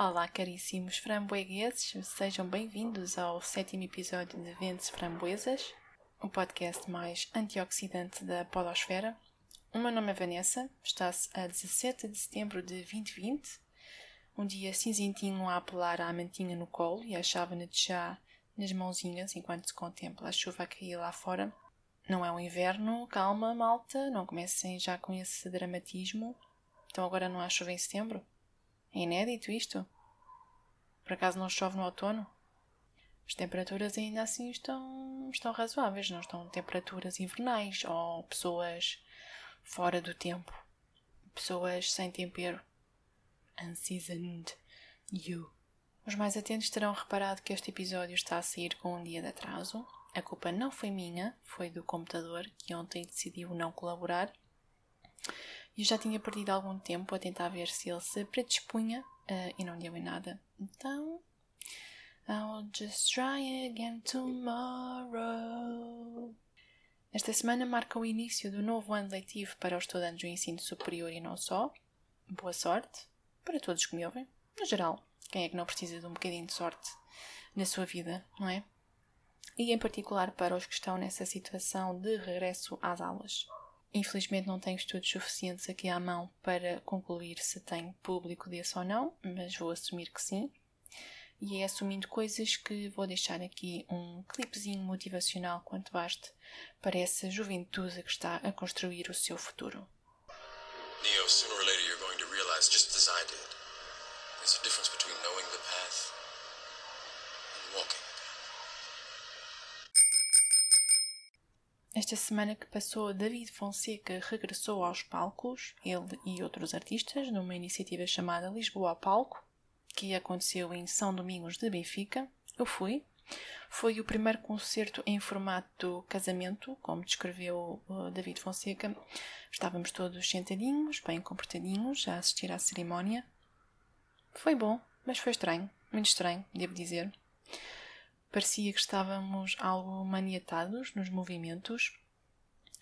Olá, caríssimos framboegueses, sejam bem-vindos ao sétimo episódio de Ventes Framboesas, o podcast mais antioxidante da Podosfera. O meu nome é Vanessa, está-se a 17 de setembro de 2020, um dia cinzentinho a apelar à mantinha no colo e à chávena de chá nas mãozinhas enquanto se contempla a chuva a cair lá fora. Não é um inverno, calma, malta, não comecem já com esse dramatismo. Então agora não há chuva em setembro? É inédito isto? Por acaso não chove no outono? As temperaturas ainda assim estão, estão razoáveis, não estão temperaturas invernais ou pessoas fora do tempo. Pessoas sem tempero. Unseasoned you. Os mais atentos terão reparado que este episódio está a sair com um dia de atraso. A culpa não foi minha, foi do computador que ontem decidiu não colaborar eu já tinha perdido algum tempo a tentar ver se ele se predispunha uh, e não deu em nada. Então, I'll just try again tomorrow. Esta semana marca o início do novo ano letivo para os estudantes do ensino superior e não só. Boa sorte para todos que me ouvem. No geral, quem é que não precisa de um bocadinho de sorte na sua vida, não é? E em particular para os que estão nessa situação de regresso às aulas. Infelizmente não tenho estudos suficientes aqui à mão para concluir se tenho público desse ou não, mas vou assumir que sim. E é assumindo coisas que vou deixar aqui um clipezinho motivacional quanto baste para essa juventude que está a construir o seu futuro. Neo, sooner or later you're going to realize, just as I did, there's a difference between knowing the path and walking. Esta semana que passou, David Fonseca regressou aos palcos, ele e outros artistas, numa iniciativa chamada Lisboa Palco, que aconteceu em São Domingos de Benfica. Eu fui. Foi o primeiro concerto em formato casamento, como descreveu David Fonseca. Estávamos todos sentadinhos, bem comportadinhos, a assistir à cerimónia. Foi bom, mas foi estranho, muito estranho, devo dizer. Parecia que estávamos algo maniatados nos movimentos.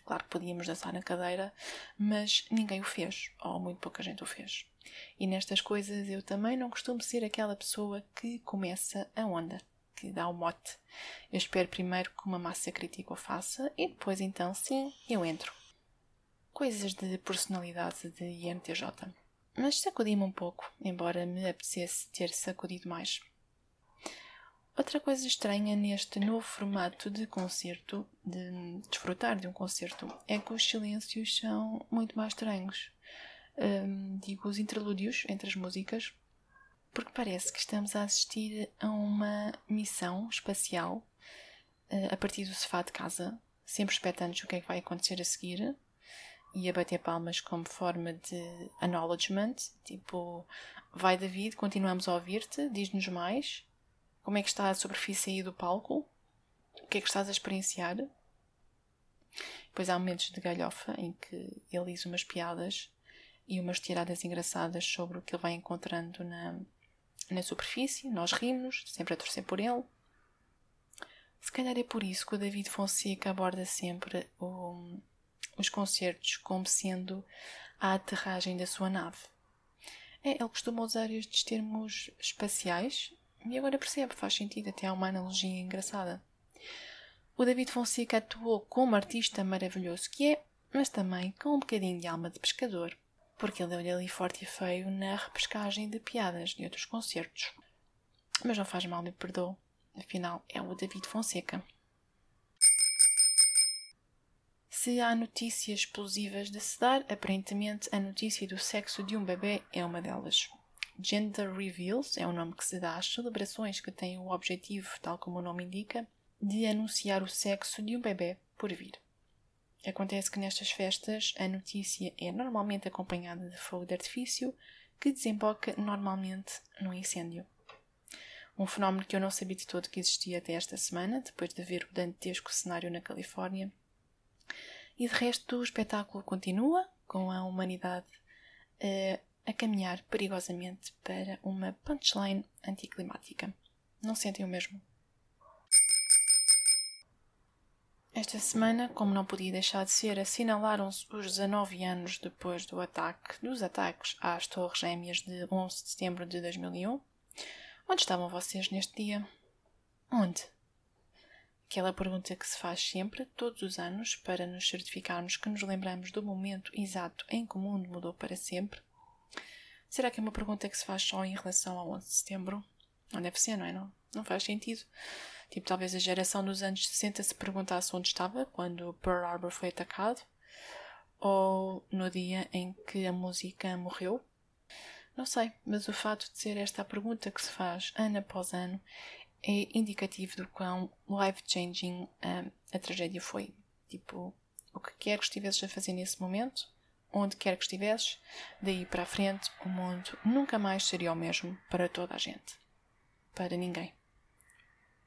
Claro que podíamos dançar na cadeira, mas ninguém o fez, ou muito pouca gente o fez. E nestas coisas eu também não costumo ser aquela pessoa que começa a onda, que dá o mote. Eu espero primeiro que uma massa crítica o faça e depois então sim eu entro. Coisas de personalidade de INTJ. Mas sacudi-me um pouco, embora me apetecesse ter sacudido mais. Outra coisa estranha neste novo formato de concerto, de desfrutar de um concerto, é que os silêncios são muito mais estranhos. Um, digo os interlúdios entre as músicas, porque parece que estamos a assistir a uma missão espacial uh, a partir do sofá de casa, sempre expectantes o que é que vai acontecer a seguir e a bater palmas como forma de acknowledgement, tipo, vai David, continuamos a ouvir-te, diz-nos mais como é que está a superfície aí do palco? O que é que estás a experienciar? Depois há momentos de galhofa em que ele diz umas piadas e umas tiradas engraçadas sobre o que ele vai encontrando na, na superfície. Nós rimos, sempre a torcer por ele. Se calhar é por isso que o David Fonseca aborda sempre o, os concertos como sendo a aterragem da sua nave. É, ele costuma usar estes termos espaciais e agora percebo, faz sentido, até há uma analogia engraçada. O David Fonseca atuou como artista maravilhoso que é, mas também com um bocadinho de alma de pescador, porque ele deu-lhe ali forte e feio na repescagem de piadas de outros concertos. Mas não faz mal, me perdoe. Afinal, é o David Fonseca. Se há notícias explosivas de se dar, aparentemente a notícia do sexo de um bebê é uma delas. Gender Reveals é o nome que se dá às celebrações que têm o objetivo, tal como o nome indica, de anunciar o sexo de um bebê por vir. Acontece que nestas festas a notícia é normalmente acompanhada de fogo de artifício que desemboca normalmente num incêndio. Um fenómeno que eu não sabia de todo que existia até esta semana, depois de ver o dantesco cenário na Califórnia. E de resto o espetáculo continua, com a humanidade uh, a caminhar perigosamente para uma punchline anticlimática. Não sentem o mesmo? Esta semana, como não podia deixar de ser, assinalaram-se os 19 anos depois do ataque, dos ataques às Torres Gêmeas de 11 de setembro de 2001. Onde estavam vocês neste dia? Onde? Aquela pergunta que se faz sempre, todos os anos, para nos certificarmos que nos lembramos do momento exato em que o mundo mudou para sempre. Será que é uma pergunta que se faz só em relação ao 11 de setembro? Não deve ser, não é? Não, não faz sentido. Tipo, talvez a geração dos anos 60 se perguntasse onde estava quando Pearl Harbor foi atacado, ou no dia em que a música morreu. Não sei, mas o fato de ser esta a pergunta que se faz ano após ano é indicativo do quão life-changing um, a tragédia foi. Tipo, o que quer que estivesses a fazer nesse momento, onde quer que estivesses, daí para a frente, o mundo nunca mais seria o mesmo para toda a gente. Para ninguém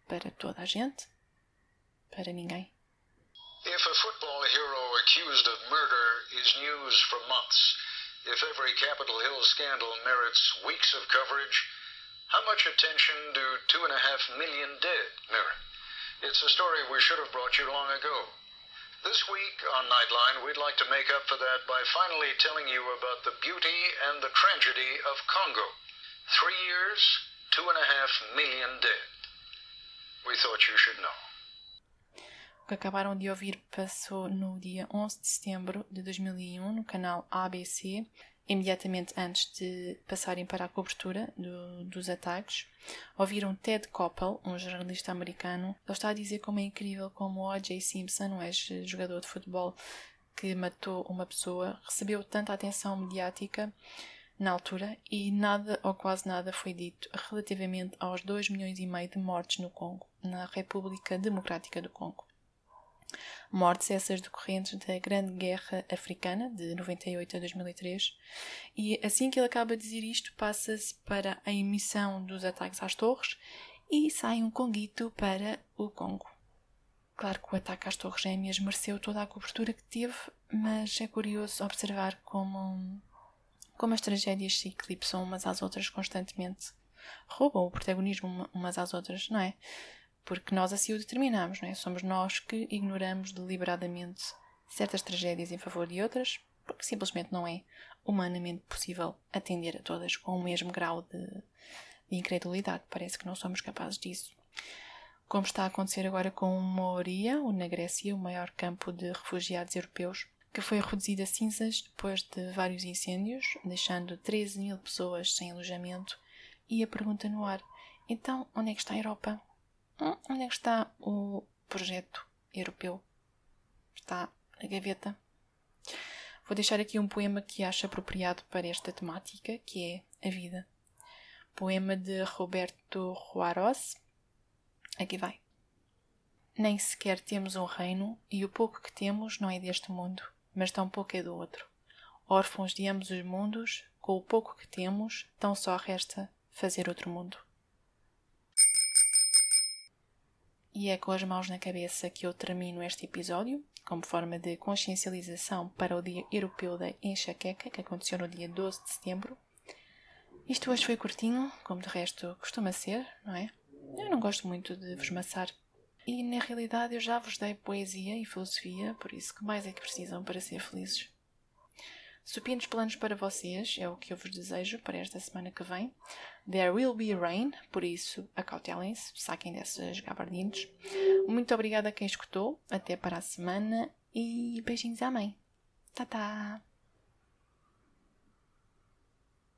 para toda a gente, para ninguém. If a football hero accused of murder is news for months, if every Capitol Hill scandal merits weeks of coverage, how much attention do two and a half million dead merit? It's a story we should have brought you long ago. This week on Nightline, we'd like to make up for that by finally telling you about the beauty and the tragedy of Congo. Three years, two and a half million dead. We thought you should know. O que acabaram de ouvir passou no dia 11 de setembro de 2001 um no canal ABC, imediatamente antes de passarem para a cobertura do, dos ataques. Ouviram Ted Koppel, um jornalista americano. Ele está a dizer como é incrível como o O.J. Simpson, um ex-jogador de futebol que matou uma pessoa, recebeu tanta atenção mediática na altura e nada ou quase nada foi dito relativamente aos 2 milhões e meio de mortes no Congo, na República Democrática do Congo. Mortes essas decorrentes da Grande Guerra Africana de 98 a 2003 e assim que ele acaba de dizer isto passa-se para a emissão dos ataques às torres e sai um conguito para o Congo. Claro que o ataque às Torres Gêmeas mereceu toda a cobertura que teve, mas é curioso observar como como as tragédias se eclipsam umas às outras constantemente, roubam o protagonismo umas às outras, não é? Porque nós assim o determinamos, não é? Somos nós que ignoramos deliberadamente certas tragédias em favor de outras, porque simplesmente não é humanamente possível atender a todas com o mesmo grau de, de incredulidade. Parece que não somos capazes disso. Como está a acontecer agora com Moria, na Grécia, o maior campo de refugiados europeus, que foi reduzida a cinzas depois de vários incêndios, deixando 13 mil pessoas sem alojamento, e a pergunta no ar: então onde é que está a Europa? Hum, onde é que está o projeto europeu? Está na gaveta? Vou deixar aqui um poema que acho apropriado para esta temática, que é a vida. Poema de Roberto Juarez. Aqui vai. Nem sequer temos um reino, e o pouco que temos não é deste mundo mas tão pouco é do outro. Órfãos de ambos os mundos, com o pouco que temos, tão só resta fazer outro mundo. E é com as mãos na cabeça que eu termino este episódio, como forma de consciencialização para o Dia Europeu da Enxaqueca, que aconteceu no dia 12 de setembro. Isto hoje foi curtinho, como de resto costuma ser, não é? Eu não gosto muito de vos maçar e na realidade eu já vos dei poesia e filosofia, por isso que mais é que precisam para ser felizes. Supinos planos para vocês é o que eu vos desejo para esta semana que vem. There will be rain, por isso acautelem-se, saquem dessas gabardines. Muito obrigada a quem escutou, até para a semana e beijinhos à mãe. Tá, tá.